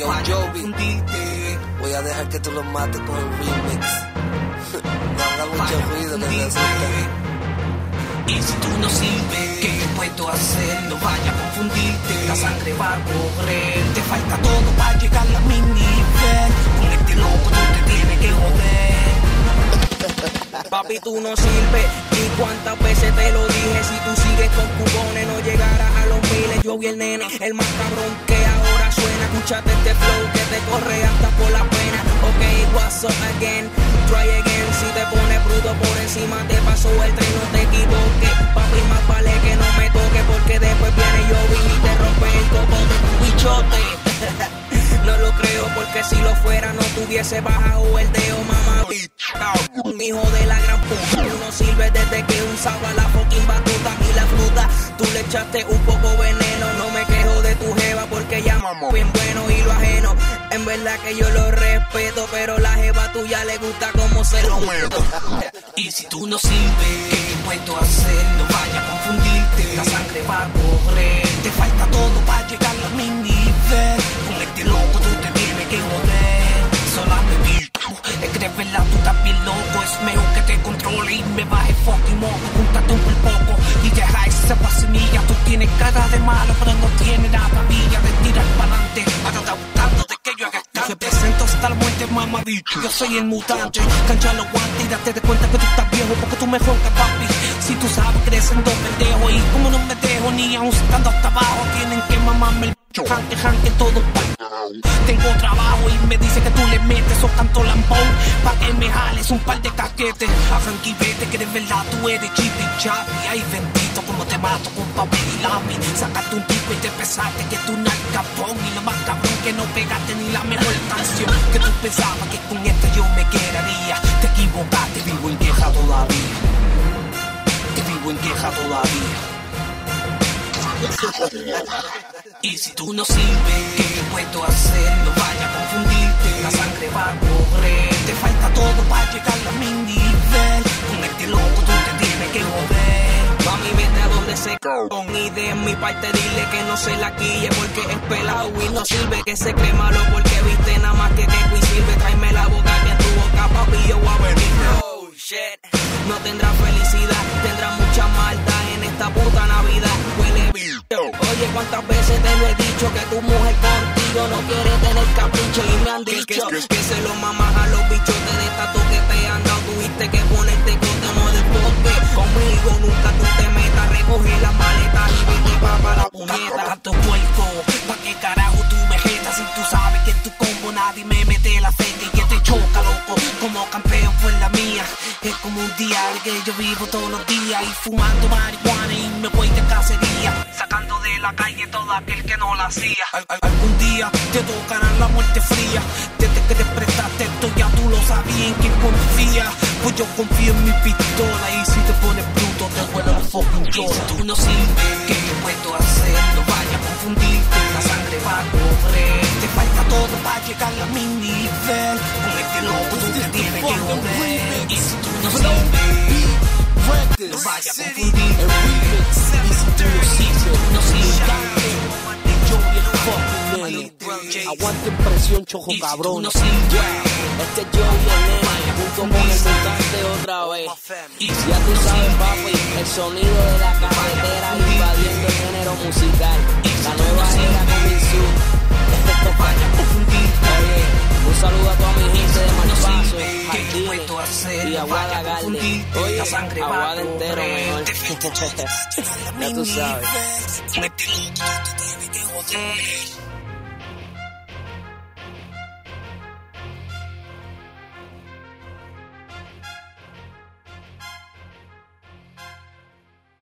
Yo, Jovi, voy a dejar que tú lo mates con el remix. no haga mucho ruido que asusta. Y si tú no sirves, ¿qué puedo hacer? No vaya a confundirte, la sangre va a correr. Te falta todo para llegar a mi nivel. Con este loco tú te tienes que joder. Papi, tú no sirves. ¿Y cuántas veces te lo dije? Si tú sigues con cubones, no llegarás a los miles. Yo vi el nene, el más cabrón que ahora suena. Escúchate este flow que te corre hasta por la pena. Ok, what's up again? Try again. Si te pones bruto por encima, te paso el tren, no te equivoques. Papi, más vale que no me toque. Porque después viene yo y te rompe el tu bichote. Porque si lo fuera no tuviese bajado el dedo, mamá. Un hijo de la gran puta. Tú no sirves desde que usaba la fucking batuta y la fruta. Tú le echaste un poco veneno. No me quejo de tu jeva porque ya mamó bien bueno y lo ajeno. En verdad que yo lo respeto, pero la jeva tuya le gusta como se lo meto. Y si tú no sirves, ¿qué puedo hacer? No vaya a confundirte. La sangre va a correr. Te falta todo para llegar fucking moco. Júntate un poco y deja esa semilla. Tú tienes cara de malo, pero no tienes nada villa de tirar para adelante. Ahora buscando de que yo haga Te presento hasta la muerte, mamabicho. Yo soy el mutante. Cancha los guantes y date de cuenta que tú estás viejo porque tú mejor que papi. Si tú sabes que eres un pendejo y como no me dejo ni aún estando hasta abajo, tienen que mamarme el Janque, janque, todo pa' Tengo trabajo y me dice que tú le metes o canto lambón. Pa' que me jales un par de casquetes Arranque y vete que de verdad tú eres chipi chapi. Ay bendito como te mato con papel y lápiz. Sacaste un pico y te pesaste que tú no capón Y lo más cabrón que no pegaste ni la mejor canción. Que tú pensabas que con esta yo me quedaría. Te equivocaste, vivo en queja todavía. Te vivo en queja todavía y si tú no sirves, ¿qué puedo hacer? No vaya a confundirte, la sangre va a correr. Te falta todo para llegar a mi nivel. Con este loco tú te tienes que joder. Mami, vete a donde se con y de mi parte dile que no se la quille porque es pelado y no sirve que se cree malo porque viste nada más que que y sirve. Tráeme la boca que en tu boca, papi, yo voy a venir. Oh, shit. No tendrá felicidad, tendrá mucha maldad en esta puta Navidad. Huele Oye, cuántas veces te lo he dicho que tu mujer contigo no quiere tener capricho y me han dicho que, se lo mamas a los bichotes de tatu que te han dado. Tuviste que ponerte con temor del bosque. Conmigo nunca tú te metas, recoge las maletas y vete pa' pa la puñeta. Tanto puerco, pa' qué carajo tú me jetas si tú sabes que tu combo nadie me mete la feca y que te choca, loco. Como campeón fue la mía. Es como un diario que yo vivo todos los días y fumando marihuana y me Al- al- algún día te tocará la muerte fría. Desde que te prestaste esto ya tú lo sabías en quién confía. Pues yo confío en mi pistola y si te pones bruto te vuelve un fucking chola. si tú no sirves, ¿qué puedo hacer? No vaya a confundirte, la sangre va a correr. Te falta todo para llegar a mi nivel. Con este loco tú te tienes que joder. Y si tú no sirves, no vaya a confundirte. Aguante presión, chojo cabrón. Este es yo y junto con el mutante otra vez. Ya tú sabes, papi, el sonido de la carretera invadiendo el género musical. La nueva era comenzó. Oye, un saludo a toda mi gente de Malpaso, sirve, ¿qué Jardines y Aguada confundirte, Oye, Aguada entero mejor. Ya tú sabes.